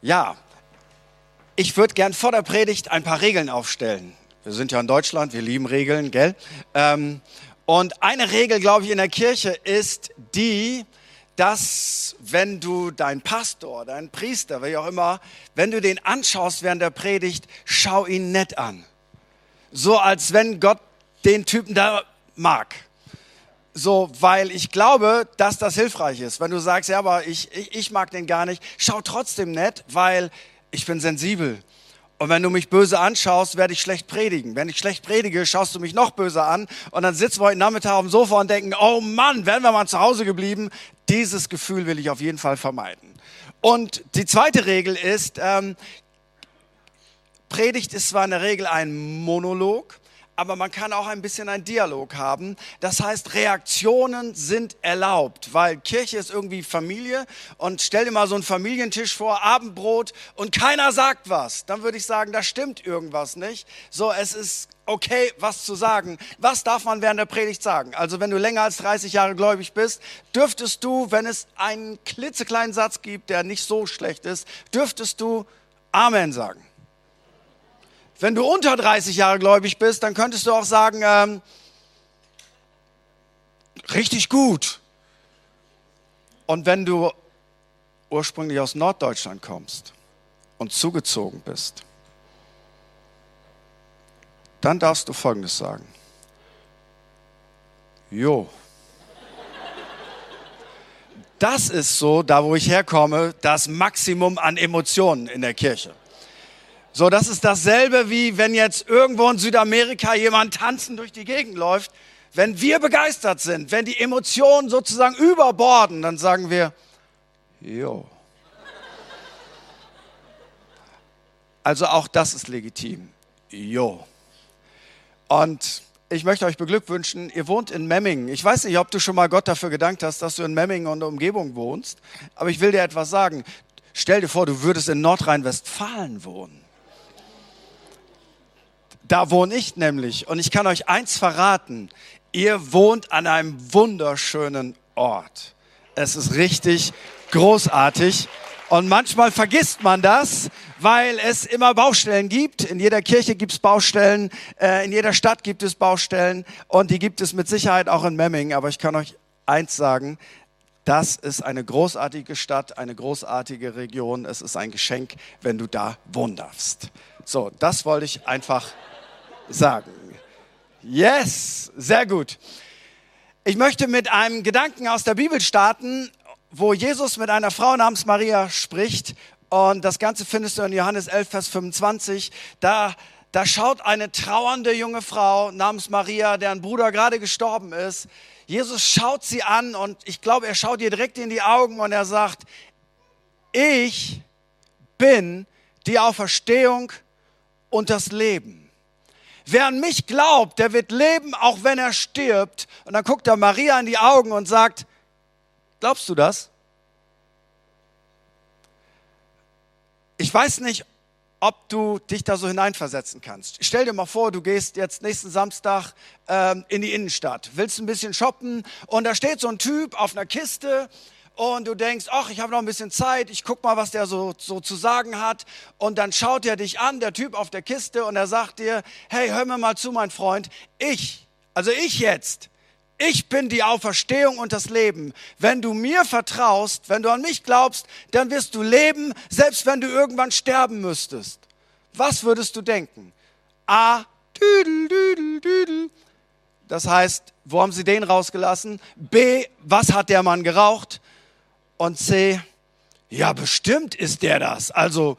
Ja, ich würde gern vor der Predigt ein paar Regeln aufstellen. Wir sind ja in Deutschland, wir lieben Regeln, gell? Ähm, und eine Regel, glaube ich, in der Kirche ist die, dass wenn du deinen Pastor, deinen Priester, wie auch immer, wenn du den anschaust während der Predigt, schau ihn nett an. So als wenn Gott den Typen da mag. So, weil ich glaube, dass das hilfreich ist. Wenn du sagst, ja, aber ich, ich, ich mag den gar nicht, schau trotzdem nett, weil ich bin sensibel. Und wenn du mich böse anschaust, werde ich schlecht predigen. Wenn ich schlecht predige, schaust du mich noch böse an. Und dann sitzen wir heute Nachmittag auf dem Sofa und denken, oh Mann, wären wir mal zu Hause geblieben. Dieses Gefühl will ich auf jeden Fall vermeiden. Und die zweite Regel ist, ähm, Predigt ist zwar in der Regel ein Monolog, aber man kann auch ein bisschen einen Dialog haben. Das heißt, Reaktionen sind erlaubt, weil Kirche ist irgendwie Familie und stell dir mal so einen Familientisch vor, Abendbrot und keiner sagt was. Dann würde ich sagen, da stimmt irgendwas nicht. So, es ist okay, was zu sagen. Was darf man während der Predigt sagen? Also wenn du länger als 30 Jahre gläubig bist, dürftest du, wenn es einen klitzekleinen Satz gibt, der nicht so schlecht ist, dürftest du Amen sagen. Wenn du unter 30 Jahre gläubig bist, dann könntest du auch sagen, ähm, richtig gut. Und wenn du ursprünglich aus Norddeutschland kommst und zugezogen bist, dann darfst du Folgendes sagen. Jo. Das ist so, da wo ich herkomme, das Maximum an Emotionen in der Kirche. So, das ist dasselbe wie wenn jetzt irgendwo in Südamerika jemand tanzen durch die Gegend läuft. Wenn wir begeistert sind, wenn die Emotionen sozusagen überborden, dann sagen wir, jo. Also auch das ist legitim. Jo. Und ich möchte euch beglückwünschen, ihr wohnt in Memmingen. Ich weiß nicht, ob du schon mal Gott dafür gedankt hast, dass du in Memmingen und der Umgebung wohnst, aber ich will dir etwas sagen. Stell dir vor, du würdest in Nordrhein-Westfalen wohnen. Da wohne ich nämlich. Und ich kann euch eins verraten. Ihr wohnt an einem wunderschönen Ort. Es ist richtig großartig. Und manchmal vergisst man das, weil es immer Baustellen gibt. In jeder Kirche gibt es Baustellen, äh, in jeder Stadt gibt es Baustellen und die gibt es mit Sicherheit auch in Memmingen. Aber ich kann euch eins sagen, das ist eine großartige Stadt, eine großartige Region. Es ist ein Geschenk, wenn du da wohnen darfst. So, das wollte ich einfach sagen. Yes, sehr gut. Ich möchte mit einem Gedanken aus der Bibel starten, wo Jesus mit einer Frau namens Maria spricht. Und das Ganze findest du in Johannes 11, Vers 25. Da, da schaut eine trauernde junge Frau namens Maria, deren Bruder gerade gestorben ist. Jesus schaut sie an und ich glaube, er schaut ihr direkt in die Augen und er sagt, ich bin die Auferstehung und das Leben. Wer an mich glaubt, der wird leben, auch wenn er stirbt. Und dann guckt er Maria in die Augen und sagt, glaubst du das? Ich weiß nicht, ob du dich da so hineinversetzen kannst. Stell dir mal vor, du gehst jetzt nächsten Samstag ähm, in die Innenstadt, willst ein bisschen shoppen und da steht so ein Typ auf einer Kiste und du denkst, ach, ich habe noch ein bisschen Zeit, ich guck mal, was der so, so zu sagen hat. Und dann schaut er dich an, der Typ auf der Kiste, und er sagt dir, hey, hör mir mal zu, mein Freund, ich, also ich jetzt, ich bin die Auferstehung und das Leben. Wenn du mir vertraust, wenn du an mich glaubst, dann wirst du leben, selbst wenn du irgendwann sterben müsstest. Was würdest du denken? A, düdel, düdel, düdel. Das heißt, wo haben sie den rausgelassen? B, was hat der Mann geraucht? Und C, ja, bestimmt ist der das. Also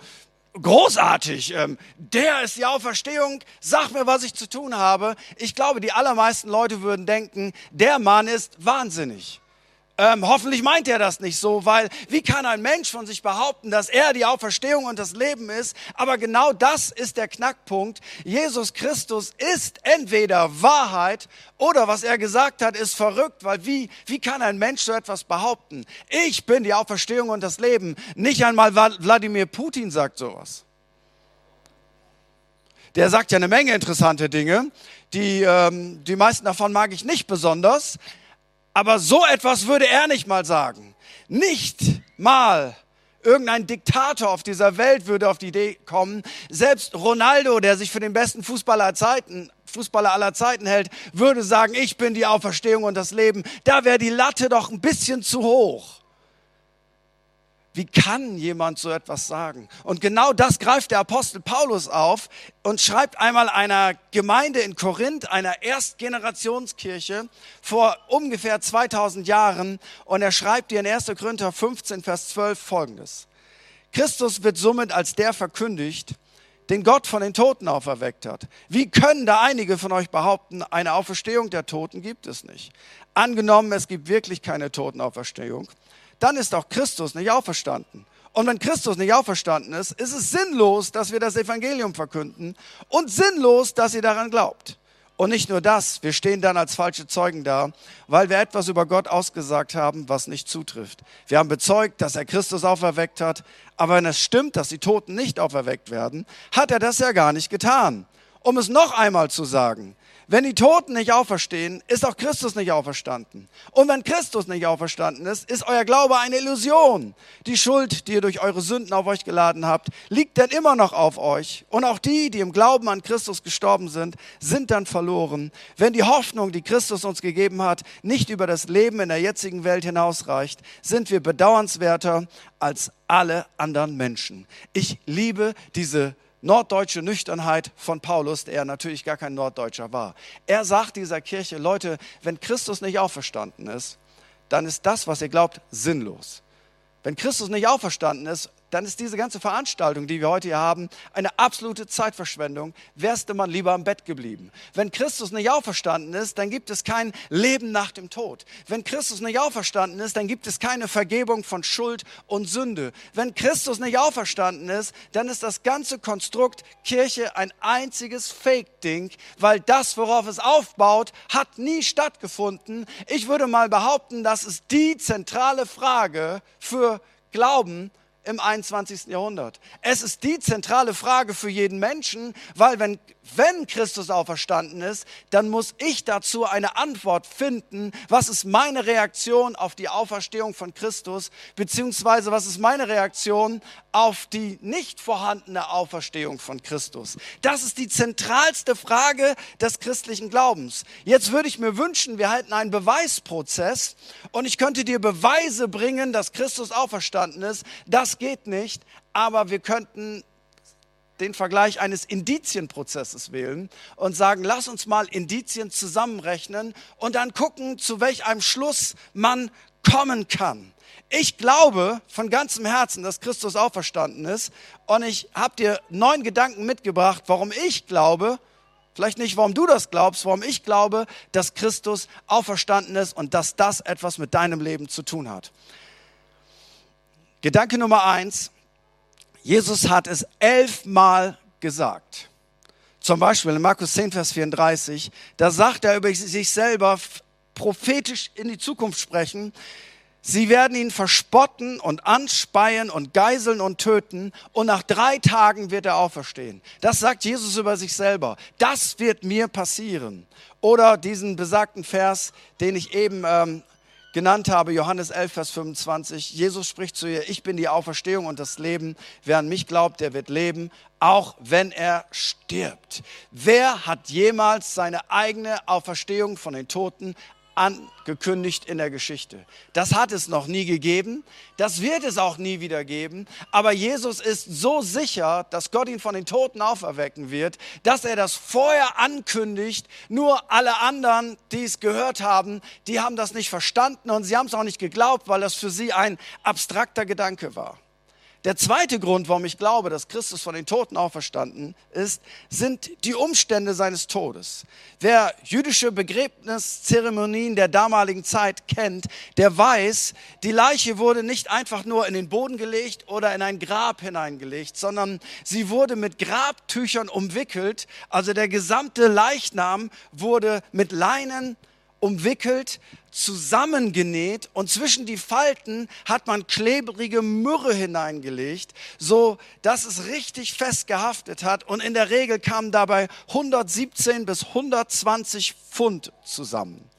großartig. Ähm, der ist die Auferstehung. Sag mir, was ich zu tun habe. Ich glaube, die allermeisten Leute würden denken, der Mann ist wahnsinnig. Ähm, hoffentlich meint er das nicht so, weil wie kann ein Mensch von sich behaupten, dass er die Auferstehung und das Leben ist? Aber genau das ist der Knackpunkt. Jesus Christus ist entweder Wahrheit oder was er gesagt hat, ist verrückt, weil wie, wie kann ein Mensch so etwas behaupten? Ich bin die Auferstehung und das Leben. Nicht einmal Wladimir Putin sagt sowas. Der sagt ja eine Menge interessante Dinge. Die, ähm, die meisten davon mag ich nicht besonders. Aber so etwas würde er nicht mal sagen. Nicht mal Irgendein Diktator auf dieser Welt würde auf die Idee kommen. Selbst Ronaldo, der sich für den besten Fußballer aller Zeiten, Fußballer aller Zeiten hält, würde sagen, ich bin die Auferstehung und das Leben. Da wäre die Latte doch ein bisschen zu hoch. Wie kann jemand so etwas sagen? Und genau das greift der Apostel Paulus auf und schreibt einmal einer Gemeinde in Korinth, einer Erstgenerationskirche vor ungefähr 2000 Jahren. Und er schreibt ihr in 1. Korinther 15, Vers 12 folgendes. Christus wird somit als der verkündigt, den Gott von den Toten auferweckt hat. Wie können da einige von euch behaupten, eine Auferstehung der Toten gibt es nicht? Angenommen, es gibt wirklich keine Totenauferstehung dann ist auch Christus nicht auferstanden. Und wenn Christus nicht auferstanden ist, ist es sinnlos, dass wir das Evangelium verkünden und sinnlos, dass ihr daran glaubt. Und nicht nur das, wir stehen dann als falsche Zeugen da, weil wir etwas über Gott ausgesagt haben, was nicht zutrifft. Wir haben bezeugt, dass er Christus auferweckt hat, aber wenn es stimmt, dass die Toten nicht auferweckt werden, hat er das ja gar nicht getan. Um es noch einmal zu sagen, wenn die Toten nicht auferstehen, ist auch Christus nicht auferstanden. Und wenn Christus nicht auferstanden ist, ist euer Glaube eine Illusion. Die Schuld, die ihr durch eure Sünden auf euch geladen habt, liegt dann immer noch auf euch. Und auch die, die im Glauben an Christus gestorben sind, sind dann verloren. Wenn die Hoffnung, die Christus uns gegeben hat, nicht über das Leben in der jetzigen Welt hinausreicht, sind wir bedauernswerter als alle anderen Menschen. Ich liebe diese norddeutsche Nüchternheit von Paulus, der natürlich gar kein Norddeutscher war. Er sagt dieser Kirche, Leute, wenn Christus nicht auferstanden ist, dann ist das, was ihr glaubt, sinnlos. Wenn Christus nicht auferstanden ist, dann ist diese ganze Veranstaltung, die wir heute hier haben, eine absolute Zeitverschwendung. Wärst du man lieber im Bett geblieben. Wenn Christus nicht auferstanden ist, dann gibt es kein Leben nach dem Tod. Wenn Christus nicht auferstanden ist, dann gibt es keine Vergebung von Schuld und Sünde. Wenn Christus nicht auferstanden ist, dann ist das ganze Konstrukt Kirche ein einziges Fake-Ding, weil das, worauf es aufbaut, hat nie stattgefunden. Ich würde mal behaupten, das ist die zentrale Frage für Glauben im 21. Jahrhundert. Es ist die zentrale Frage für jeden Menschen, weil wenn, wenn Christus auferstanden ist, dann muss ich dazu eine Antwort finden. Was ist meine Reaktion auf die Auferstehung von Christus, beziehungsweise was ist meine Reaktion auf die nicht vorhandene Auferstehung von Christus? Das ist die zentralste Frage des christlichen Glaubens. Jetzt würde ich mir wünschen, wir halten einen Beweisprozess und ich könnte dir Beweise bringen, dass Christus auferstanden ist. Das geht nicht, aber wir könnten den Vergleich eines Indizienprozesses wählen und sagen, lass uns mal Indizien zusammenrechnen und dann gucken, zu welch einem Schluss man kommen kann. Ich glaube von ganzem Herzen, dass Christus auferstanden ist und ich habe dir neun Gedanken mitgebracht, warum ich glaube, vielleicht nicht, warum du das glaubst, warum ich glaube, dass Christus auferstanden ist und dass das etwas mit deinem Leben zu tun hat. Gedanke Nummer eins. Jesus hat es elfmal gesagt. Zum Beispiel in Markus 10, Vers 34, da sagt er über sich selber prophetisch in die Zukunft sprechen. Sie werden ihn verspotten und anspeien und geiseln und töten und nach drei Tagen wird er auferstehen. Das sagt Jesus über sich selber. Das wird mir passieren. Oder diesen besagten Vers, den ich eben ähm, genannt habe, Johannes 11, Vers 25. Jesus spricht zu ihr, ich bin die Auferstehung und das Leben. Wer an mich glaubt, der wird leben, auch wenn er stirbt. Wer hat jemals seine eigene Auferstehung von den Toten angekündigt in der Geschichte. Das hat es noch nie gegeben, das wird es auch nie wieder geben, aber Jesus ist so sicher, dass Gott ihn von den Toten auferwecken wird, dass er das vorher ankündigt. Nur alle anderen, die es gehört haben, die haben das nicht verstanden und sie haben es auch nicht geglaubt, weil das für sie ein abstrakter Gedanke war. Der zweite Grund, warum ich glaube, dass Christus von den Toten auferstanden ist, sind die Umstände seines Todes. Wer jüdische Begräbniszeremonien der damaligen Zeit kennt, der weiß, die Leiche wurde nicht einfach nur in den Boden gelegt oder in ein Grab hineingelegt, sondern sie wurde mit Grabtüchern umwickelt. Also der gesamte Leichnam wurde mit Leinen umwickelt, zusammengenäht und zwischen die Falten hat man klebrige Myrrhe hineingelegt, so dass es richtig fest gehaftet hat und in der Regel kamen dabei 117 bis 120 Pfund zusammen.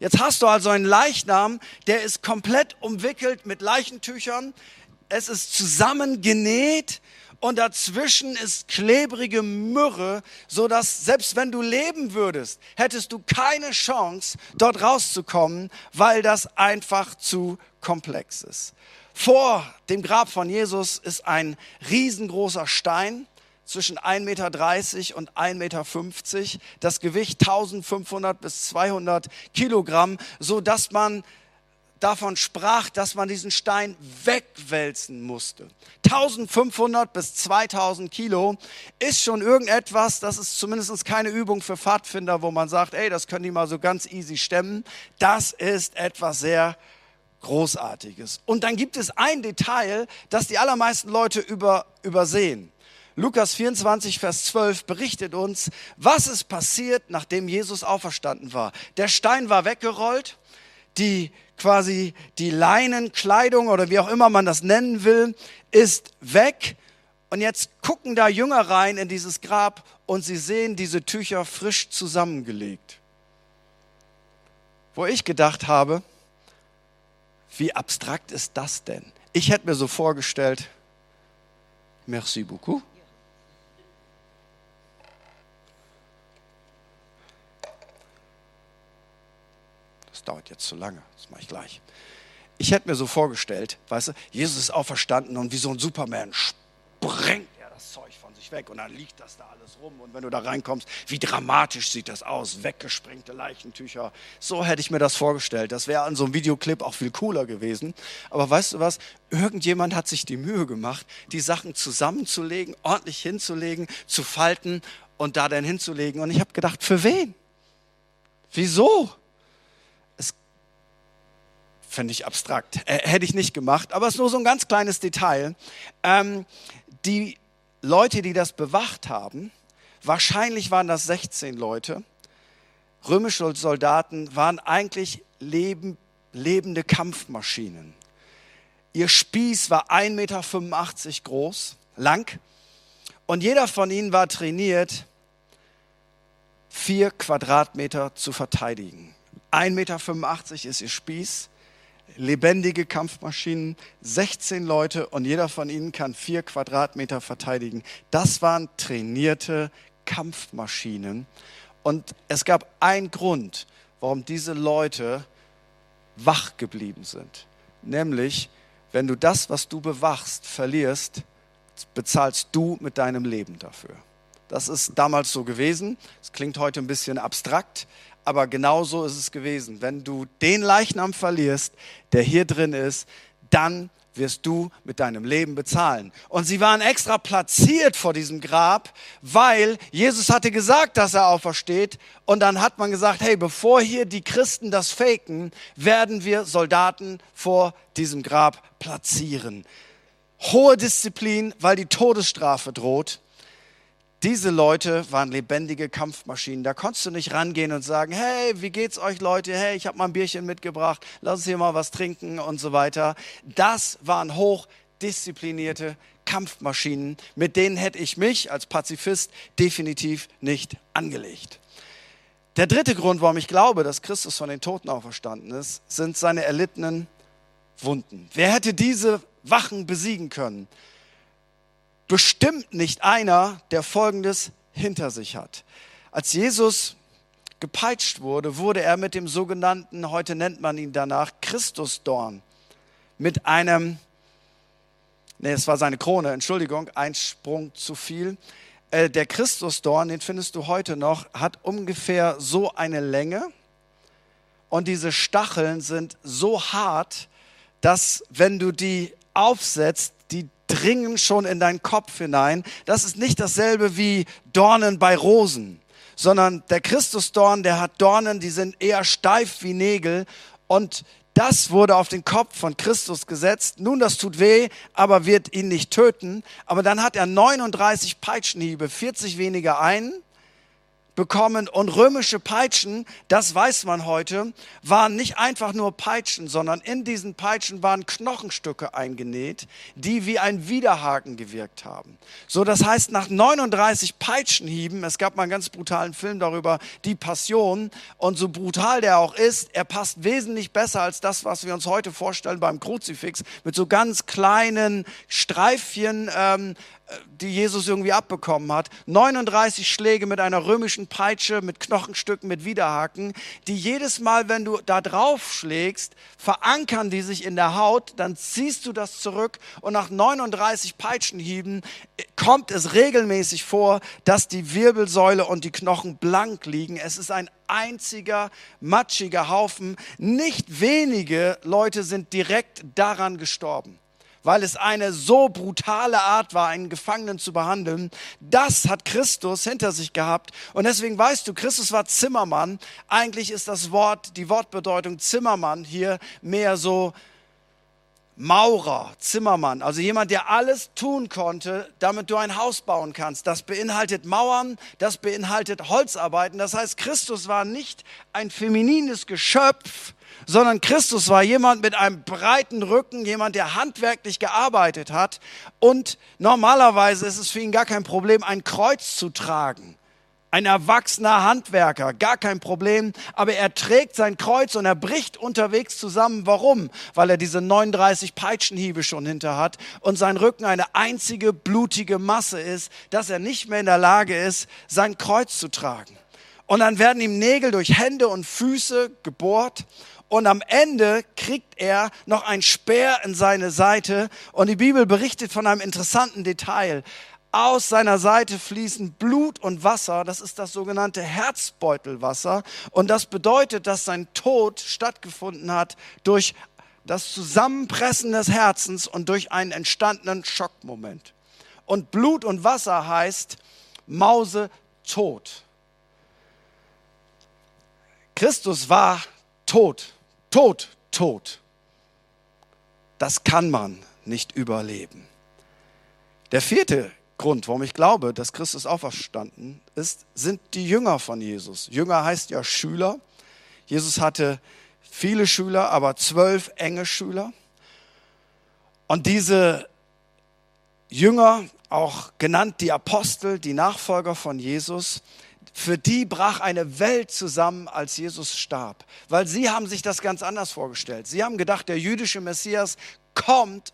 Jetzt hast du also einen Leichnam, der ist komplett umwickelt mit Leichentüchern, es ist zusammengenäht und dazwischen ist klebrige Myrrhe, so dass selbst wenn du leben würdest, hättest du keine Chance, dort rauszukommen, weil das einfach zu komplex ist. Vor dem Grab von Jesus ist ein riesengroßer Stein zwischen 1,30 Meter und 1,50 Meter, das Gewicht 1500 bis 200 Kilogramm, so dass man davon sprach, dass man diesen Stein wegwälzen musste. 1500 bis 2000 Kilo ist schon irgendetwas, das ist zumindest keine Übung für Pfadfinder, wo man sagt, ey, das können die mal so ganz easy stemmen. Das ist etwas sehr Großartiges. Und dann gibt es ein Detail, das die allermeisten Leute über, übersehen. Lukas 24, Vers 12 berichtet uns, was ist passiert, nachdem Jesus auferstanden war. Der Stein war weggerollt, die quasi die Leinenkleidung oder wie auch immer man das nennen will, ist weg. Und jetzt gucken da Jünger rein in dieses Grab und sie sehen diese Tücher frisch zusammengelegt. Wo ich gedacht habe, wie abstrakt ist das denn? Ich hätte mir so vorgestellt, merci beaucoup. Dauert jetzt zu lange, das mache ich gleich. Ich hätte mir so vorgestellt, weißt du, Jesus ist auferstanden und wie so ein Superman sprengt er das Zeug von sich weg und dann liegt das da alles rum. Und wenn du da reinkommst, wie dramatisch sieht das aus, weggesprengte Leichentücher. So hätte ich mir das vorgestellt. Das wäre an so einem Videoclip auch viel cooler gewesen. Aber weißt du was? Irgendjemand hat sich die Mühe gemacht, die Sachen zusammenzulegen, ordentlich hinzulegen, zu falten und da dann hinzulegen. Und ich habe gedacht, für wen? Wieso? Finde ich abstrakt. Äh, hätte ich nicht gemacht, aber es ist nur so ein ganz kleines Detail. Ähm, die Leute, die das bewacht haben, wahrscheinlich waren das 16 Leute, römische Soldaten waren eigentlich leben, lebende Kampfmaschinen. Ihr Spieß war 1,85 Meter groß, lang, und jeder von ihnen war trainiert, vier Quadratmeter zu verteidigen. 1,85 Meter ist ihr Spieß lebendige Kampfmaschinen, 16 Leute und jeder von ihnen kann vier Quadratmeter verteidigen. Das waren trainierte Kampfmaschinen. Und es gab einen Grund, warum diese Leute wach geblieben sind. Nämlich, wenn du das, was du bewachst, verlierst, bezahlst du mit deinem Leben dafür. Das ist damals so gewesen. Es klingt heute ein bisschen abstrakt, aber genau so ist es gewesen. Wenn du den Leichnam verlierst, der hier drin ist, dann wirst du mit deinem Leben bezahlen. Und sie waren extra platziert vor diesem Grab, weil Jesus hatte gesagt, dass er aufersteht. Und dann hat man gesagt, hey, bevor hier die Christen das faken, werden wir Soldaten vor diesem Grab platzieren. Hohe Disziplin, weil die Todesstrafe droht. Diese Leute waren lebendige Kampfmaschinen. Da konntest du nicht rangehen und sagen, hey, wie geht's euch Leute? Hey, ich habe mal ein Bierchen mitgebracht, lass uns hier mal was trinken und so weiter. Das waren hochdisziplinierte Kampfmaschinen, mit denen hätte ich mich als Pazifist definitiv nicht angelegt. Der dritte Grund, warum ich glaube, dass Christus von den Toten auferstanden ist, sind seine erlittenen Wunden. Wer hätte diese Wachen besiegen können? Bestimmt nicht einer, der Folgendes hinter sich hat. Als Jesus gepeitscht wurde, wurde er mit dem sogenannten, heute nennt man ihn danach, Christusdorn, mit einem, nee, es war seine Krone, Entschuldigung, ein Sprung zu viel. Äh, der Christusdorn, den findest du heute noch, hat ungefähr so eine Länge und diese Stacheln sind so hart, dass wenn du die aufsetzt, dringen schon in deinen Kopf hinein. Das ist nicht dasselbe wie Dornen bei Rosen, sondern der Christusdorn, der hat Dornen, die sind eher steif wie Nägel und das wurde auf den Kopf von Christus gesetzt. Nun, das tut weh, aber wird ihn nicht töten. Aber dann hat er 39 Peitschenhiebe, 40 weniger einen, bekommen. Und römische Peitschen, das weiß man heute, waren nicht einfach nur Peitschen, sondern in diesen Peitschen waren Knochenstücke eingenäht, die wie ein Widerhaken gewirkt haben. So, das heißt, nach 39 Peitschenhieben, es gab mal einen ganz brutalen Film darüber, die Passion, und so brutal der auch ist, er passt wesentlich besser als das, was wir uns heute vorstellen beim Kruzifix, mit so ganz kleinen Streifchen, ähm, die Jesus irgendwie abbekommen hat. 39 Schläge mit einer römischen Peitsche, mit Knochenstücken, mit Widerhaken, die jedes Mal, wenn du da drauf schlägst, verankern die sich in der Haut, dann ziehst du das zurück und nach 39 Peitschenhieben kommt es regelmäßig vor, dass die Wirbelsäule und die Knochen blank liegen. Es ist ein einziger matschiger Haufen. Nicht wenige Leute sind direkt daran gestorben weil es eine so brutale Art war, einen Gefangenen zu behandeln. Das hat Christus hinter sich gehabt. Und deswegen weißt du, Christus war Zimmermann. Eigentlich ist das Wort, die Wortbedeutung Zimmermann hier mehr so Maurer, Zimmermann, also jemand, der alles tun konnte, damit du ein Haus bauen kannst. Das beinhaltet Mauern, das beinhaltet Holzarbeiten. Das heißt, Christus war nicht ein feminines Geschöpf, sondern Christus war jemand mit einem breiten Rücken, jemand, der handwerklich gearbeitet hat. Und normalerweise ist es für ihn gar kein Problem, ein Kreuz zu tragen. Ein erwachsener Handwerker, gar kein Problem. Aber er trägt sein Kreuz und er bricht unterwegs zusammen. Warum? Weil er diese 39 Peitschenhiebe schon hinter hat und sein Rücken eine einzige blutige Masse ist, dass er nicht mehr in der Lage ist, sein Kreuz zu tragen. Und dann werden ihm Nägel durch Hände und Füße gebohrt und am Ende kriegt er noch ein Speer in seine Seite und die Bibel berichtet von einem interessanten Detail. Aus seiner Seite fließen Blut und Wasser, das ist das sogenannte Herzbeutelwasser und das bedeutet, dass sein Tod stattgefunden hat durch das Zusammenpressen des Herzens und durch einen entstandenen Schockmoment. Und Blut und Wasser heißt Mause tot. Christus war tot. Tod, Tod. Das kann man nicht überleben. Der vierte Grund, warum ich glaube, dass Christus auferstanden ist, sind die Jünger von Jesus. Jünger heißt ja Schüler. Jesus hatte viele Schüler, aber zwölf enge Schüler. Und diese Jünger, auch genannt die Apostel, die Nachfolger von Jesus, für die brach eine Welt zusammen, als Jesus starb, weil sie haben sich das ganz anders vorgestellt. Sie haben gedacht, der jüdische Messias kommt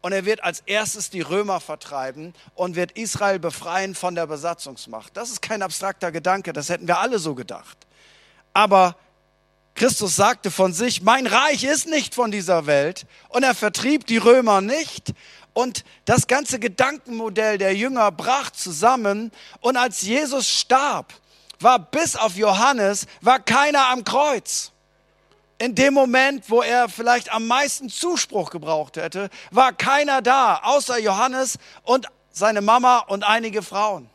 und er wird als erstes die Römer vertreiben und wird Israel befreien von der Besatzungsmacht. Das ist kein abstrakter Gedanke, das hätten wir alle so gedacht. Aber Christus sagte von sich, mein Reich ist nicht von dieser Welt und er vertrieb die Römer nicht und das ganze Gedankenmodell der Jünger brach zusammen. Und als Jesus starb, war bis auf Johannes, war keiner am Kreuz. In dem Moment, wo er vielleicht am meisten Zuspruch gebraucht hätte, war keiner da, außer Johannes und seine Mama und einige Frauen.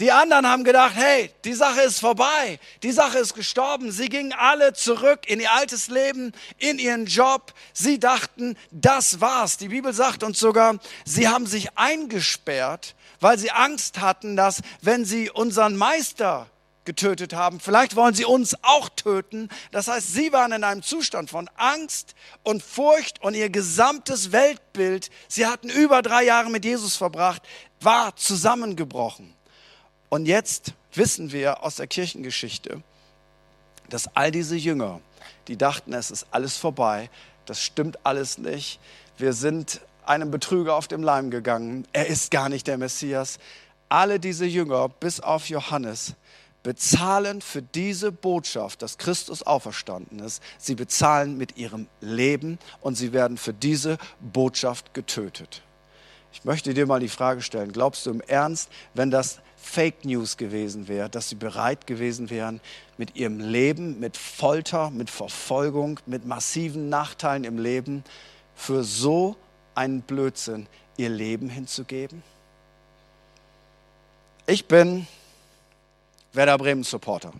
Die anderen haben gedacht, hey, die Sache ist vorbei, die Sache ist gestorben. Sie gingen alle zurück in ihr altes Leben, in ihren Job. Sie dachten, das war's. Die Bibel sagt uns sogar, sie haben sich eingesperrt, weil sie Angst hatten, dass wenn sie unseren Meister getötet haben, vielleicht wollen sie uns auch töten. Das heißt, sie waren in einem Zustand von Angst und Furcht und ihr gesamtes Weltbild, sie hatten über drei Jahre mit Jesus verbracht, war zusammengebrochen. Und jetzt wissen wir aus der Kirchengeschichte, dass all diese Jünger, die dachten, es ist alles vorbei, das stimmt alles nicht, wir sind einem Betrüger auf dem Leim gegangen, er ist gar nicht der Messias. Alle diese Jünger, bis auf Johannes, bezahlen für diese Botschaft, dass Christus auferstanden ist. Sie bezahlen mit ihrem Leben und sie werden für diese Botschaft getötet. Ich möchte dir mal die Frage stellen, glaubst du im Ernst, wenn das Fake News gewesen wäre, dass sie bereit gewesen wären, mit ihrem Leben, mit Folter, mit Verfolgung, mit massiven Nachteilen im Leben für so einen Blödsinn ihr Leben hinzugeben? Ich bin Werder Bremen Supporter.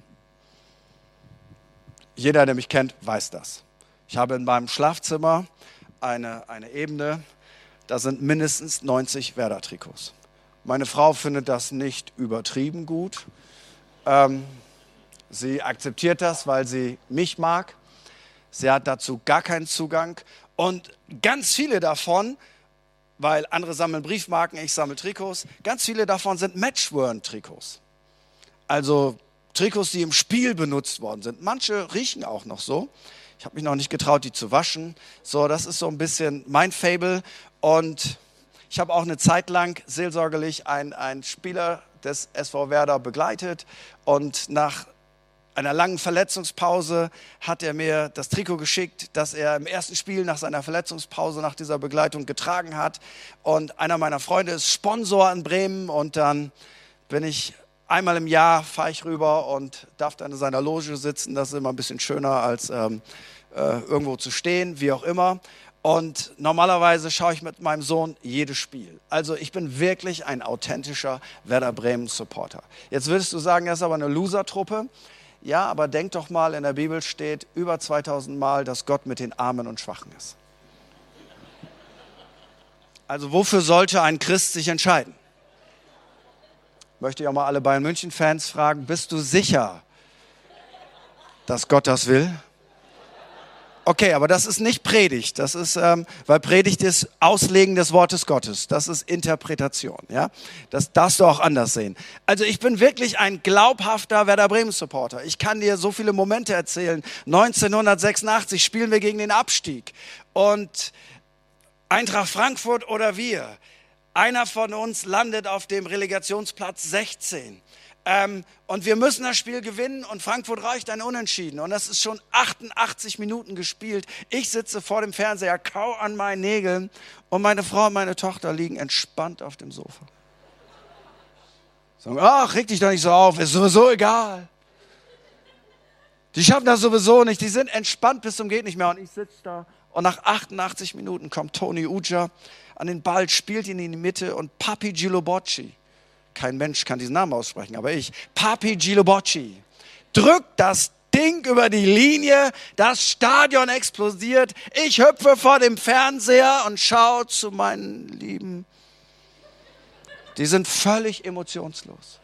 Jeder, der mich kennt, weiß das. Ich habe in meinem Schlafzimmer eine, eine Ebene, da sind mindestens 90 Werder-Trikots Meine Frau findet das nicht übertrieben gut. Ähm, sie akzeptiert das, weil sie mich mag. Sie hat dazu gar keinen Zugang. Und ganz viele davon, weil andere sammeln Briefmarken, ich sammle Trikots, ganz viele davon sind Matchworn-Trikots. Also Trikots, die im Spiel benutzt worden sind. Manche riechen auch noch so. Ich habe mich noch nicht getraut, die zu waschen. So, das ist so ein bisschen mein Fable. Und ich habe auch eine Zeit lang seelsorgerlich einen Spieler des SV Werder begleitet. Und nach einer langen Verletzungspause hat er mir das Trikot geschickt, das er im ersten Spiel nach seiner Verletzungspause, nach dieser Begleitung getragen hat. Und einer meiner Freunde ist Sponsor in Bremen und dann bin ich einmal im Jahr fahre ich rüber und darf dann in seiner Loge sitzen. Das ist immer ein bisschen schöner als ähm, äh, irgendwo zu stehen, wie auch immer. Und normalerweise schaue ich mit meinem Sohn jedes Spiel. Also ich bin wirklich ein authentischer Werder Bremen Supporter. Jetzt würdest du sagen, er ist aber eine Loser-Truppe. Ja, aber denk doch mal, in der Bibel steht über 2000 Mal, dass Gott mit den Armen und Schwachen ist. Also wofür sollte ein Christ sich entscheiden? Möchte ich auch mal alle Bayern München Fans fragen, bist du sicher, dass Gott das will? Okay, aber das ist nicht Predigt. Das ist, ähm, weil Predigt ist Auslegen des Wortes Gottes. Das ist Interpretation. Ja, das darfst du auch anders sehen. Also ich bin wirklich ein glaubhafter Werder Bremen Supporter. Ich kann dir so viele Momente erzählen. 1986 spielen wir gegen den Abstieg und Eintracht Frankfurt oder wir. Einer von uns landet auf dem Relegationsplatz 16. Ähm, und wir müssen das Spiel gewinnen und Frankfurt reicht ein Unentschieden. Und das ist schon 88 Minuten gespielt. Ich sitze vor dem Fernseher, kau an meinen Nägeln und meine Frau und meine Tochter liegen entspannt auf dem Sofa. Sagen, ach, reg dich doch nicht so auf, ist sowieso egal. Die schaffen das sowieso nicht, die sind entspannt bis zum geht nicht mehr. Und ich sitze da und nach 88 Minuten kommt Tony Uja an den Ball, spielt ihn in die Mitte und Papi Gilobocci kein Mensch kann diesen Namen aussprechen, aber ich, Papi Gilobocci, drückt das Ding über die Linie, das Stadion explodiert, ich hüpfe vor dem Fernseher und schaue zu meinen Lieben. Die sind völlig emotionslos.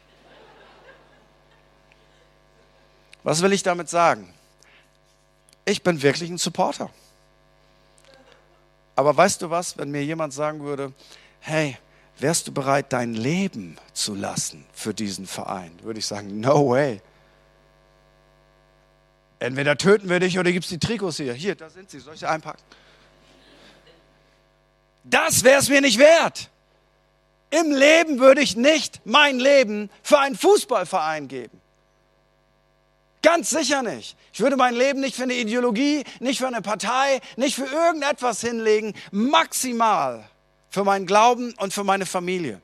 Was will ich damit sagen? Ich bin wirklich ein Supporter. Aber weißt du was, wenn mir jemand sagen würde, hey, wärst du bereit, dein Leben zu lassen für diesen Verein? Würde ich sagen, no way. Entweder töten wir dich oder gibst die Trikots hier. Hier, da sind sie. Soll ich sie einpacken? Das wäre es mir nicht wert. Im Leben würde ich nicht mein Leben für einen Fußballverein geben. Ganz sicher nicht. Ich würde mein Leben nicht für eine Ideologie, nicht für eine Partei, nicht für irgendetwas hinlegen. Maximal für meinen Glauben und für meine Familie.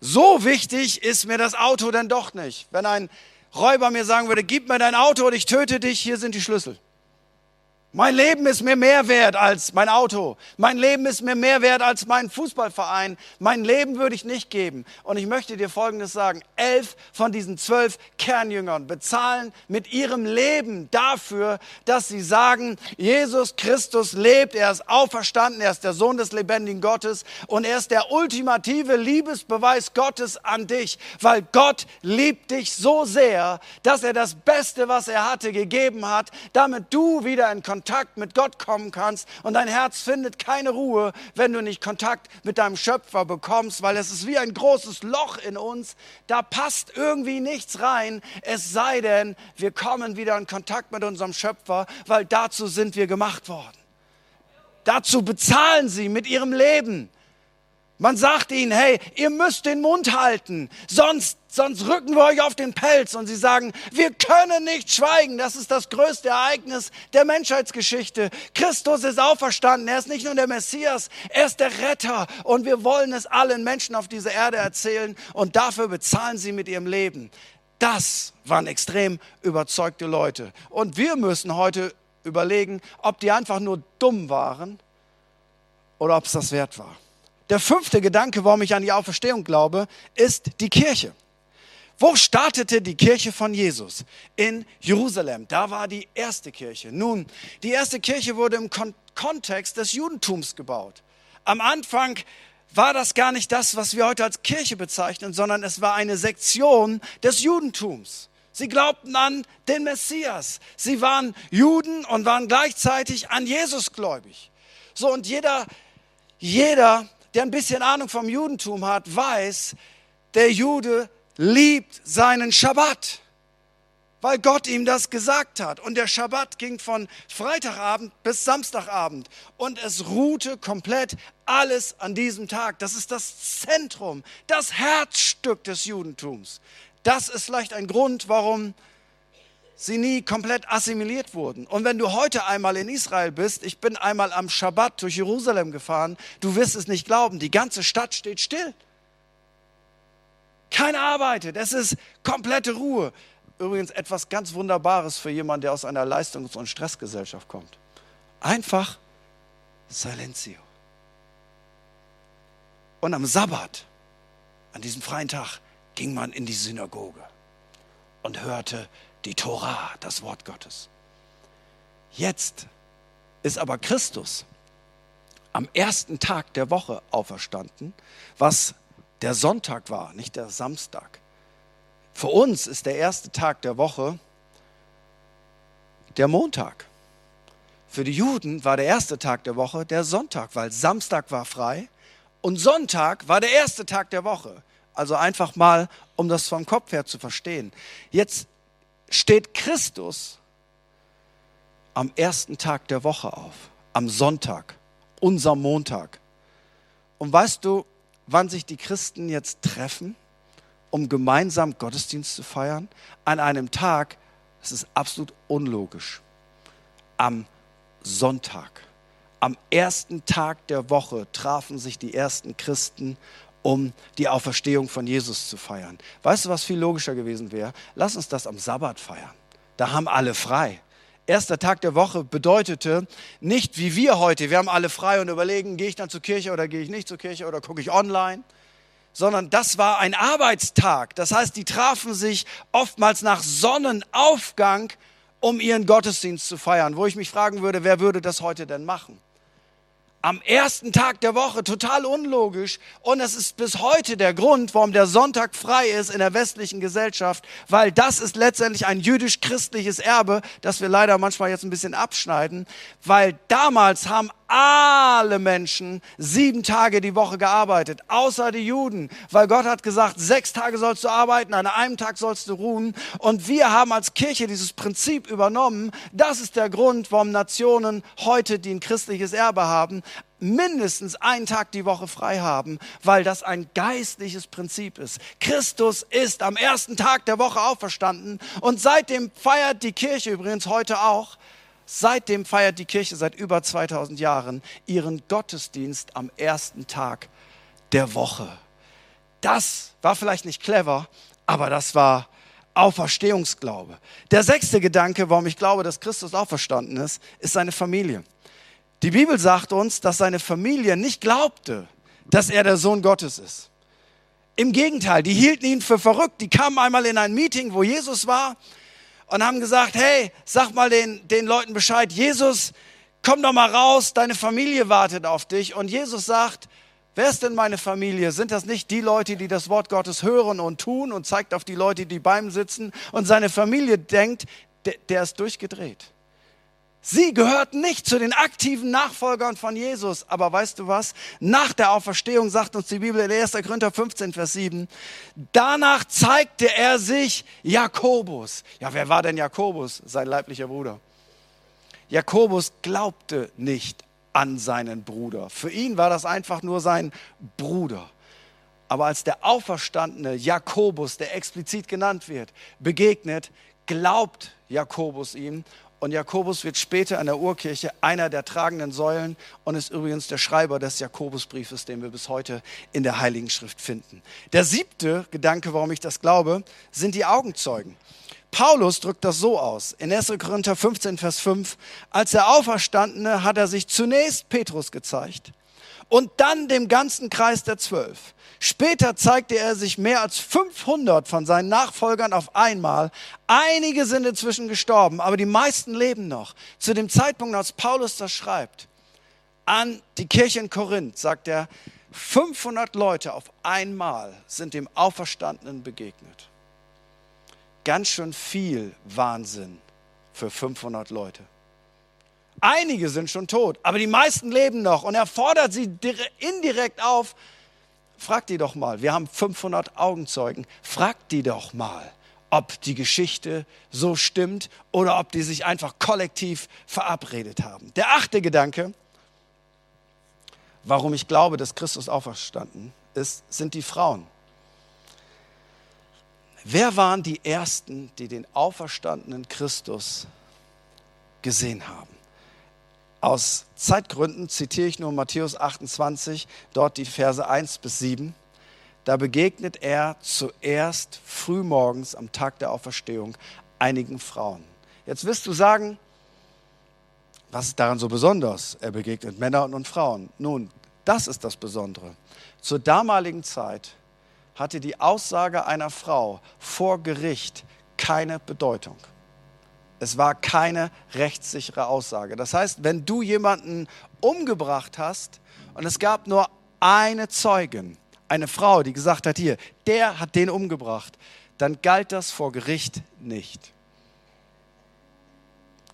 So wichtig ist mir das Auto denn doch nicht. Wenn ein Räuber mir sagen würde, gib mir dein Auto und ich töte dich, hier sind die Schlüssel. Mein Leben ist mir mehr wert als mein Auto. Mein Leben ist mir mehr wert als mein Fußballverein. Mein Leben würde ich nicht geben. Und ich möchte dir Folgendes sagen. Elf von diesen zwölf Kernjüngern bezahlen mit ihrem Leben dafür, dass sie sagen, Jesus Christus lebt, er ist auferstanden, er ist der Sohn des lebendigen Gottes und er ist der ultimative Liebesbeweis Gottes an dich, weil Gott liebt dich so sehr, dass er das Beste, was er hatte, gegeben hat, damit du wieder in Kontakt Kontakt mit Gott kommen kannst und dein Herz findet keine Ruhe, wenn du nicht Kontakt mit deinem Schöpfer bekommst, weil es ist wie ein großes Loch in uns, da passt irgendwie nichts rein, es sei denn, wir kommen wieder in Kontakt mit unserem Schöpfer, weil dazu sind wir gemacht worden. Dazu bezahlen sie mit ihrem Leben. Man sagt ihnen, hey, ihr müsst den Mund halten, sonst, sonst rücken wir euch auf den Pelz. Und sie sagen, wir können nicht schweigen. Das ist das größte Ereignis der Menschheitsgeschichte. Christus ist auferstanden. Er ist nicht nur der Messias, er ist der Retter. Und wir wollen es allen Menschen auf dieser Erde erzählen. Und dafür bezahlen sie mit ihrem Leben. Das waren extrem überzeugte Leute. Und wir müssen heute überlegen, ob die einfach nur dumm waren oder ob es das wert war. Der fünfte Gedanke, warum ich an die Auferstehung glaube, ist die Kirche. Wo startete die Kirche von Jesus? In Jerusalem. Da war die erste Kirche. Nun, die erste Kirche wurde im Kon Kontext des Judentums gebaut. Am Anfang war das gar nicht das, was wir heute als Kirche bezeichnen, sondern es war eine Sektion des Judentums. Sie glaubten an den Messias. Sie waren Juden und waren gleichzeitig an Jesus gläubig. So, und jeder, jeder, der ein bisschen Ahnung vom Judentum hat, weiß, der Jude liebt seinen Schabbat weil Gott ihm das gesagt hat. Und der Schabbat ging von Freitagabend bis Samstagabend. Und es ruhte komplett alles an diesem Tag. Das ist das Zentrum, das Herzstück des Judentums. Das ist vielleicht ein Grund, warum sie nie komplett assimiliert wurden. Und wenn du heute einmal in Israel bist, ich bin einmal am Schabbat durch Jerusalem gefahren, du wirst es nicht glauben, die ganze Stadt steht still. Keiner arbeitet, es ist komplette Ruhe. Übrigens etwas ganz Wunderbares für jemanden, der aus einer Leistungs- und Stressgesellschaft kommt. Einfach Silenzio. Und am Sabbat, an diesem freien Tag, ging man in die Synagoge und hörte die Tora, das Wort Gottes. Jetzt ist aber Christus am ersten Tag der Woche auferstanden, was der Sonntag war, nicht der Samstag. Für uns ist der erste Tag der Woche der Montag. Für die Juden war der erste Tag der Woche der Sonntag, weil Samstag war frei und Sonntag war der erste Tag der Woche. Also einfach mal, um das vom Kopf her zu verstehen. Jetzt steht Christus am ersten Tag der Woche auf, am Sonntag, unser Montag. Und weißt du, wann sich die Christen jetzt treffen? um gemeinsam Gottesdienst zu feiern, an einem Tag, das ist absolut unlogisch, am Sonntag. Am ersten Tag der Woche trafen sich die ersten Christen, um die Auferstehung von Jesus zu feiern. Weißt du, was viel logischer gewesen wäre? Lass uns das am Sabbat feiern. Da haben alle frei. Erster Tag der Woche bedeutete nicht wie wir heute, wir haben alle frei und überlegen, gehe ich dann zur Kirche oder gehe ich nicht zur Kirche oder gucke ich online sondern das war ein Arbeitstag. Das heißt, die trafen sich oftmals nach Sonnenaufgang, um ihren Gottesdienst zu feiern, wo ich mich fragen würde, wer würde das heute denn machen? Am ersten Tag der Woche, total unlogisch. Und es ist bis heute der Grund, warum der Sonntag frei ist in der westlichen Gesellschaft, weil das ist letztendlich ein jüdisch-christliches Erbe, das wir leider manchmal jetzt ein bisschen abschneiden, weil damals haben alle Menschen sieben Tage die Woche gearbeitet, außer die Juden, weil Gott hat gesagt, sechs Tage sollst du arbeiten, an einem Tag sollst du ruhen. Und wir haben als Kirche dieses Prinzip übernommen. Das ist der Grund, warum Nationen heute, die ein christliches Erbe haben, mindestens einen Tag die Woche frei haben, weil das ein geistliches Prinzip ist. Christus ist am ersten Tag der Woche auferstanden und seitdem feiert die Kirche übrigens heute auch, seitdem feiert die Kirche seit über 2000 Jahren ihren Gottesdienst am ersten Tag der Woche. Das war vielleicht nicht clever, aber das war Auferstehungsglaube. Der sechste Gedanke, warum ich glaube, dass Christus auferstanden ist, ist seine Familie. Die Bibel sagt uns, dass seine Familie nicht glaubte, dass er der Sohn Gottes ist. Im Gegenteil, die hielten ihn für verrückt. Die kamen einmal in ein Meeting, wo Jesus war und haben gesagt, hey, sag mal den, den Leuten Bescheid, Jesus, komm doch mal raus, deine Familie wartet auf dich. Und Jesus sagt, wer ist denn meine Familie? Sind das nicht die Leute, die das Wort Gottes hören und tun und zeigt auf die Leute, die bei ihm sitzen? Und seine Familie denkt, der, der ist durchgedreht. Sie gehörten nicht zu den aktiven Nachfolgern von Jesus. Aber weißt du was? Nach der Auferstehung sagt uns die Bibel in 1. Korinther 15, Vers 7, danach zeigte er sich Jakobus. Ja, wer war denn Jakobus? Sein leiblicher Bruder. Jakobus glaubte nicht an seinen Bruder. Für ihn war das einfach nur sein Bruder. Aber als der auferstandene Jakobus, der explizit genannt wird, begegnet, glaubt Jakobus ihm und Jakobus wird später in der Urkirche einer der tragenden Säulen und ist übrigens der Schreiber des Jakobusbriefes, den wir bis heute in der Heiligen Schrift finden. Der siebte Gedanke, warum ich das glaube, sind die Augenzeugen. Paulus drückt das so aus. In 1. Korinther 15, Vers 5. Als der Auferstandene hat er sich zunächst Petrus gezeigt und dann dem ganzen Kreis der Zwölf. Später zeigte er sich mehr als 500 von seinen Nachfolgern auf einmal. Einige sind inzwischen gestorben, aber die meisten leben noch. Zu dem Zeitpunkt, als Paulus das schreibt, an die Kirche in Korinth, sagt er, 500 Leute auf einmal sind dem Auferstandenen begegnet. Ganz schön viel Wahnsinn für 500 Leute. Einige sind schon tot, aber die meisten leben noch. Und er fordert sie indirekt auf, fragt die doch mal, wir haben 500 Augenzeugen, fragt die doch mal, ob die Geschichte so stimmt oder ob die sich einfach kollektiv verabredet haben. Der achte Gedanke, warum ich glaube, dass Christus auferstanden ist, sind die Frauen. Wer waren die Ersten, die den auferstandenen Christus gesehen haben? Aus Zeitgründen zitiere ich nur Matthäus 28, dort die Verse 1 bis 7. Da begegnet er zuerst frühmorgens am Tag der Auferstehung einigen Frauen. Jetzt wirst du sagen, was ist daran so besonders? Er begegnet Männern und Frauen. Nun, das ist das Besondere. Zur damaligen Zeit hatte die Aussage einer Frau vor Gericht keine Bedeutung. Es war keine rechtssichere Aussage. Das heißt, wenn du jemanden umgebracht hast und es gab nur eine Zeugin, eine Frau, die gesagt hat, hier, der hat den umgebracht, dann galt das vor Gericht nicht.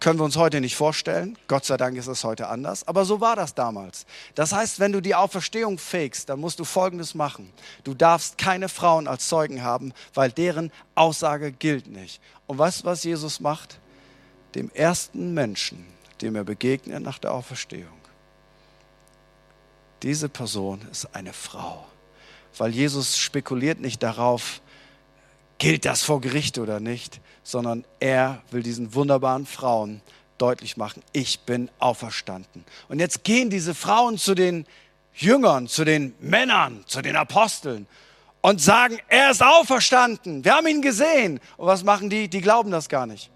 Können wir uns heute nicht vorstellen. Gott sei Dank ist es heute anders. Aber so war das damals. Das heißt, wenn du die Auferstehung fakest, dann musst du Folgendes machen. Du darfst keine Frauen als Zeugen haben, weil deren Aussage gilt nicht. Und weißt du, was Jesus macht? Dem ersten Menschen, dem er begegnet nach der Auferstehung. Diese Person ist eine Frau, weil Jesus spekuliert nicht darauf, gilt das vor Gericht oder nicht, sondern er will diesen wunderbaren Frauen deutlich machen, ich bin auferstanden. Und jetzt gehen diese Frauen zu den Jüngern, zu den Männern, zu den Aposteln und sagen, er ist auferstanden, wir haben ihn gesehen. Und was machen die? Die glauben das gar nicht.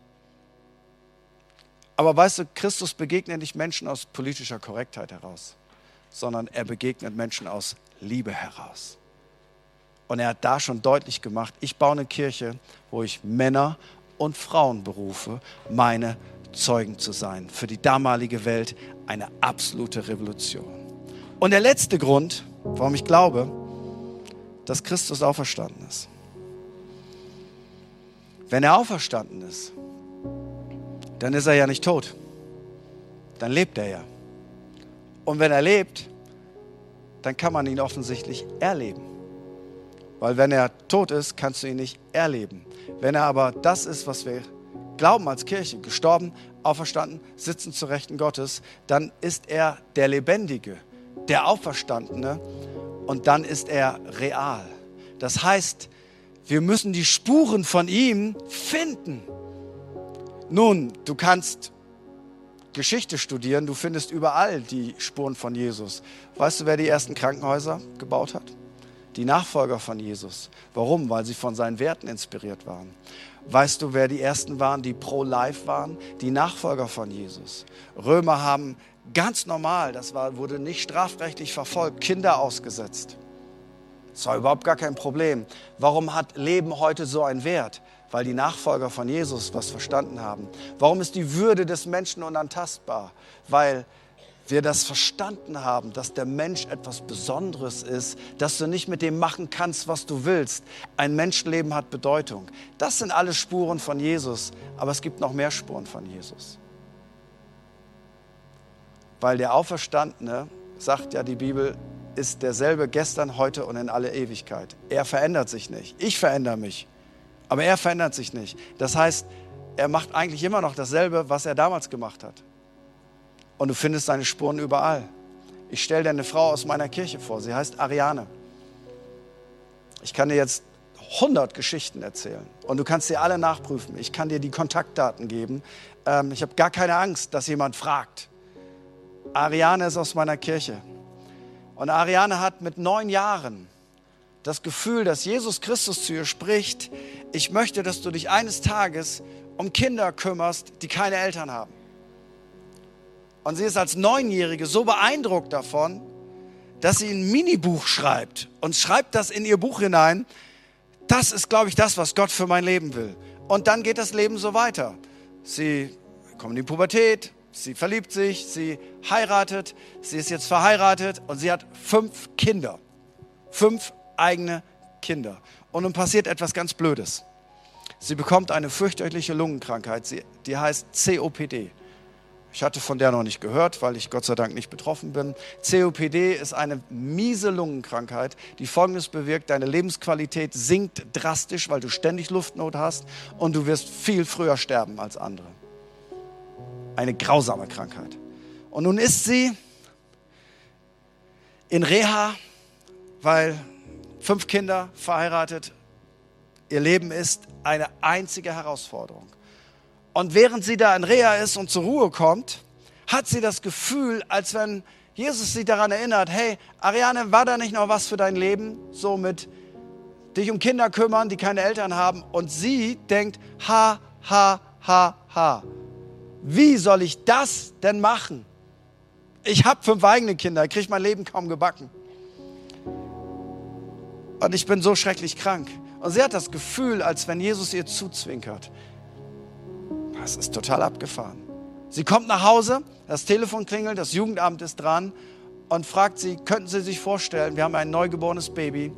Aber weißt du, Christus begegnet nicht Menschen aus politischer Korrektheit heraus, sondern er begegnet Menschen aus Liebe heraus. Und er hat da schon deutlich gemacht, ich baue eine Kirche, wo ich Männer und Frauen berufe, meine Zeugen zu sein. Für die damalige Welt eine absolute Revolution. Und der letzte Grund, warum ich glaube, dass Christus auferstanden ist. Wenn er auferstanden ist, dann ist er ja nicht tot. Dann lebt er ja. Und wenn er lebt, dann kann man ihn offensichtlich erleben. Weil wenn er tot ist, kannst du ihn nicht erleben. Wenn er aber das ist, was wir glauben als Kirche, gestorben, auferstanden, sitzen zu Rechten Gottes, dann ist er der Lebendige, der Auferstandene und dann ist er real. Das heißt, wir müssen die Spuren von ihm finden. Nun, du kannst Geschichte studieren, du findest überall die Spuren von Jesus. Weißt du, wer die ersten Krankenhäuser gebaut hat? Die Nachfolger von Jesus. Warum? Weil sie von seinen Werten inspiriert waren. Weißt du, wer die ersten waren, die pro-life waren? Die Nachfolger von Jesus. Römer haben ganz normal, das war, wurde nicht strafrechtlich verfolgt, Kinder ausgesetzt. Das war überhaupt gar kein Problem. Warum hat Leben heute so einen Wert? Weil die Nachfolger von Jesus was verstanden haben. Warum ist die Würde des Menschen unantastbar? Weil wir das verstanden haben, dass der Mensch etwas Besonderes ist, dass du nicht mit dem machen kannst, was du willst. Ein Menschenleben hat Bedeutung. Das sind alle Spuren von Jesus, aber es gibt noch mehr Spuren von Jesus. Weil der Auferstandene, sagt ja die Bibel, ist derselbe gestern, heute und in alle Ewigkeit. Er verändert sich nicht. Ich verändere mich. Aber er verändert sich nicht. Das heißt, er macht eigentlich immer noch dasselbe, was er damals gemacht hat. Und du findest seine Spuren überall. Ich stelle dir eine Frau aus meiner Kirche vor. Sie heißt Ariane. Ich kann dir jetzt 100 Geschichten erzählen und du kannst sie alle nachprüfen. Ich kann dir die Kontaktdaten geben. Ähm, ich habe gar keine Angst, dass jemand fragt. Ariane ist aus meiner Kirche. Und Ariane hat mit neun Jahren das Gefühl, dass Jesus Christus zu ihr spricht, ich möchte, dass du dich eines Tages um Kinder kümmerst, die keine Eltern haben. Und sie ist als Neunjährige so beeindruckt davon, dass sie ein Minibuch schreibt und schreibt das in ihr Buch hinein. Das ist, glaube ich, das, was Gott für mein Leben will. Und dann geht das Leben so weiter. Sie kommt in die Pubertät, Sie verliebt sich, sie heiratet, sie ist jetzt verheiratet und sie hat fünf Kinder. Fünf eigene Kinder. Und nun passiert etwas ganz Blödes. Sie bekommt eine fürchterliche Lungenkrankheit, die heißt COPD. Ich hatte von der noch nicht gehört, weil ich Gott sei Dank nicht betroffen bin. COPD ist eine miese Lungenkrankheit, die Folgendes bewirkt. Deine Lebensqualität sinkt drastisch, weil du ständig Luftnot hast und du wirst viel früher sterben als andere. Eine grausame Krankheit. Und nun ist sie in Reha, weil fünf Kinder verheiratet. Ihr Leben ist eine einzige Herausforderung. Und während sie da in Reha ist und zur Ruhe kommt, hat sie das Gefühl, als wenn Jesus sie daran erinnert, hey, Ariane, war da nicht noch was für dein Leben? So mit dich um Kinder kümmern, die keine Eltern haben. Und sie denkt, ha, ha, ha, ha. Wie soll ich das denn machen? Ich habe fünf eigene Kinder, kriege mein Leben kaum gebacken. Und ich bin so schrecklich krank. Und sie hat das Gefühl, als wenn Jesus ihr zuzwinkert. Das ist total abgefahren. Sie kommt nach Hause, das Telefon klingelt, das Jugendamt ist dran und fragt sie, könnten Sie sich vorstellen, wir haben ein neugeborenes Baby,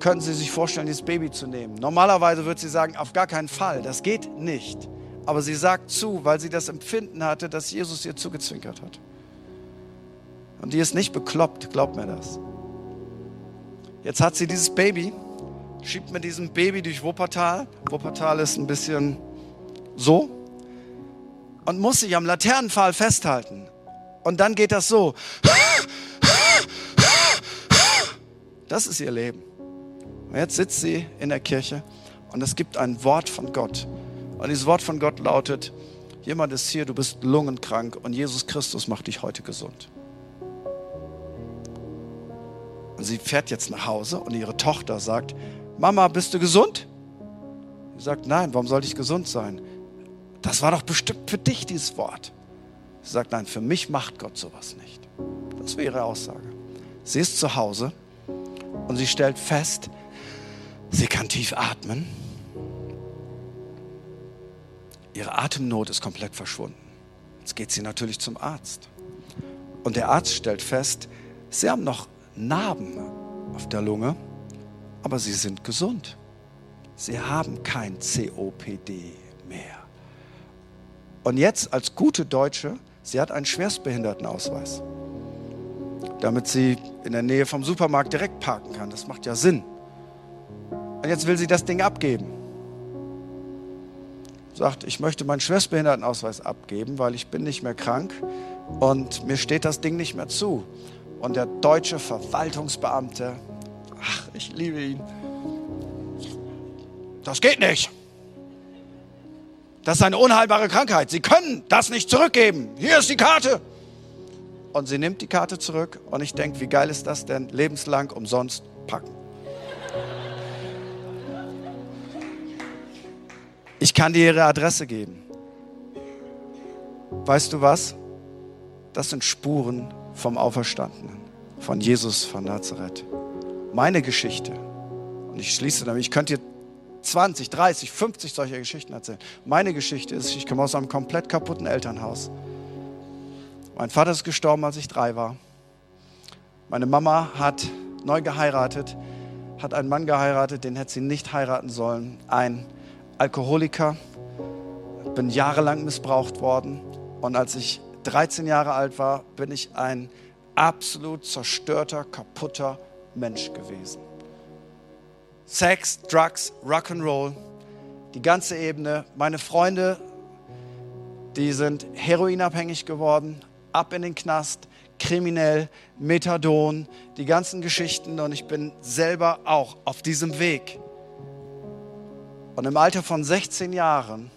könnten Sie sich vorstellen, dieses Baby zu nehmen? Normalerweise würde sie sagen, auf gar keinen Fall, das geht nicht. Aber sie sagt zu, weil sie das Empfinden hatte, dass Jesus ihr zugezwinkert hat. Und die ist nicht bekloppt, glaubt mir das. Jetzt hat sie dieses Baby, schiebt mit diesem Baby durch Wuppertal. Wuppertal ist ein bisschen so und muss sich am Laternenpfahl festhalten. Und dann geht das so. Das ist ihr Leben. Und jetzt sitzt sie in der Kirche und es gibt ein Wort von Gott. Und dieses Wort von Gott lautet, jemand ist hier, du bist lungenkrank und Jesus Christus macht dich heute gesund. Und sie fährt jetzt nach Hause und ihre Tochter sagt, Mama, bist du gesund? Sie sagt, nein, warum sollte ich gesund sein? Das war doch bestimmt für dich dieses Wort. Sie sagt, nein, für mich macht Gott sowas nicht. Das wäre ihre Aussage. Sie ist zu Hause und sie stellt fest, sie kann tief atmen. Ihre Atemnot ist komplett verschwunden. Jetzt geht sie natürlich zum Arzt. Und der Arzt stellt fest, sie haben noch Narben auf der Lunge, aber sie sind gesund. Sie haben kein COPD mehr. Und jetzt als gute Deutsche, sie hat einen Schwerstbehindertenausweis, damit sie in der Nähe vom Supermarkt direkt parken kann. Das macht ja Sinn. Und jetzt will sie das Ding abgeben. Sagt, ich möchte meinen Schwerstbehindertenausweis abgeben, weil ich bin nicht mehr krank und mir steht das Ding nicht mehr zu. Und der deutsche Verwaltungsbeamte, ach, ich liebe ihn, das geht nicht. Das ist eine unheilbare Krankheit. Sie können das nicht zurückgeben. Hier ist die Karte. Und sie nimmt die Karte zurück und ich denke, wie geil ist das denn? Lebenslang umsonst packen. Ich kann dir ihre Adresse geben. Weißt du was? Das sind Spuren vom Auferstandenen, von Jesus von Nazareth. Meine Geschichte, und ich schließe damit, ich könnte dir 20, 30, 50 solcher Geschichten erzählen. Meine Geschichte ist, ich komme aus einem komplett kaputten Elternhaus. Mein Vater ist gestorben, als ich drei war. Meine Mama hat neu geheiratet, hat einen Mann geheiratet, den hätte sie nicht heiraten sollen. Ein Alkoholiker, bin jahrelang missbraucht worden. Und als ich 13 Jahre alt war, bin ich ein absolut zerstörter, kaputter Mensch gewesen. Sex, Drugs, Rock'n'Roll, die ganze Ebene. Meine Freunde, die sind heroinabhängig geworden, ab in den Knast, kriminell, Methadon, die ganzen Geschichten und ich bin selber auch auf diesem Weg. Und im Alter von 16 Jahren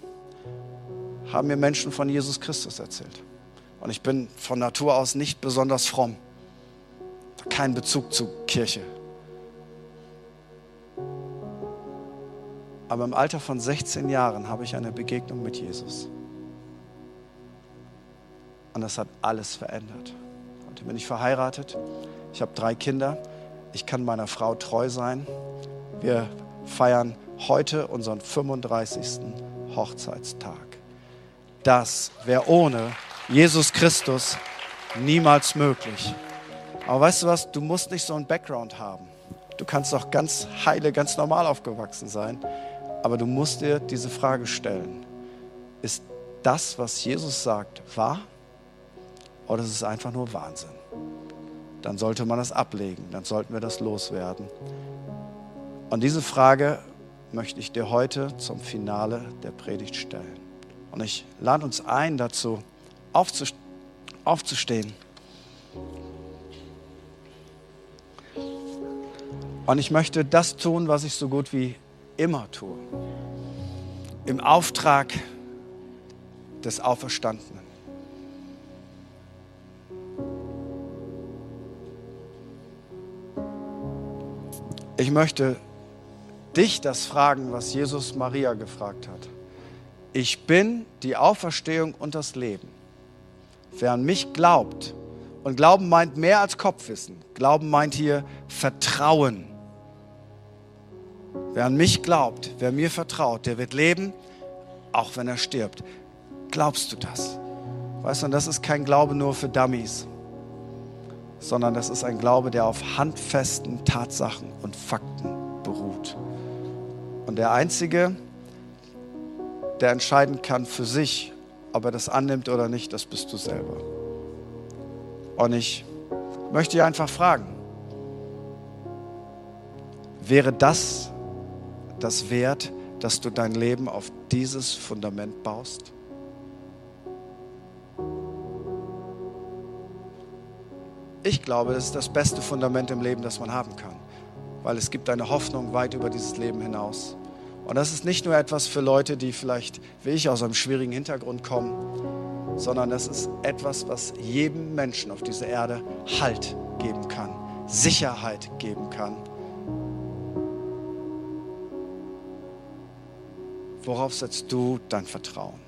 haben mir Menschen von Jesus Christus erzählt. Und ich bin von Natur aus nicht besonders fromm. Kein Bezug zu Kirche, Aber im Alter von 16 Jahren habe ich eine Begegnung mit Jesus. Und das hat alles verändert. Heute bin ich verheiratet. Ich habe drei Kinder. Ich kann meiner Frau treu sein. Wir feiern heute unseren 35. Hochzeitstag. Das wäre ohne Jesus Christus niemals möglich. Aber weißt du was, du musst nicht so einen Background haben. Du kannst doch ganz heile, ganz normal aufgewachsen sein. Aber du musst dir diese Frage stellen. Ist das, was Jesus sagt, wahr? Oder ist es einfach nur Wahnsinn? Dann sollte man das ablegen, dann sollten wir das loswerden. Und diese Frage möchte ich dir heute zum Finale der Predigt stellen. Und ich lade uns ein, dazu aufzustehen. Und ich möchte das tun, was ich so gut wie immer tue. Im Auftrag des Auferstandenen. Ich möchte dich das fragen, was Jesus Maria gefragt hat. Ich bin die Auferstehung und das Leben. Wer an mich glaubt, und Glauben meint mehr als Kopfwissen. Glauben meint hier Vertrauen. Wer an mich glaubt, wer mir vertraut, der wird leben, auch wenn er stirbt. Glaubst du das? Weißt du, und das ist kein Glaube nur für Dummies, sondern das ist ein Glaube, der auf handfesten Tatsachen und Fakten beruht. Und der Einzige, der entscheiden kann für sich, ob er das annimmt oder nicht, das bist du selber. Und ich möchte dich einfach fragen, wäre das das wert, dass du dein Leben auf dieses Fundament baust? Ich glaube, das ist das beste Fundament im Leben, das man haben kann, weil es gibt eine Hoffnung weit über dieses Leben hinaus. Und das ist nicht nur etwas für Leute, die vielleicht wie ich aus einem schwierigen Hintergrund kommen, sondern das ist etwas, was jedem Menschen auf dieser Erde Halt geben kann, Sicherheit geben kann. Worauf setzt du dein Vertrauen?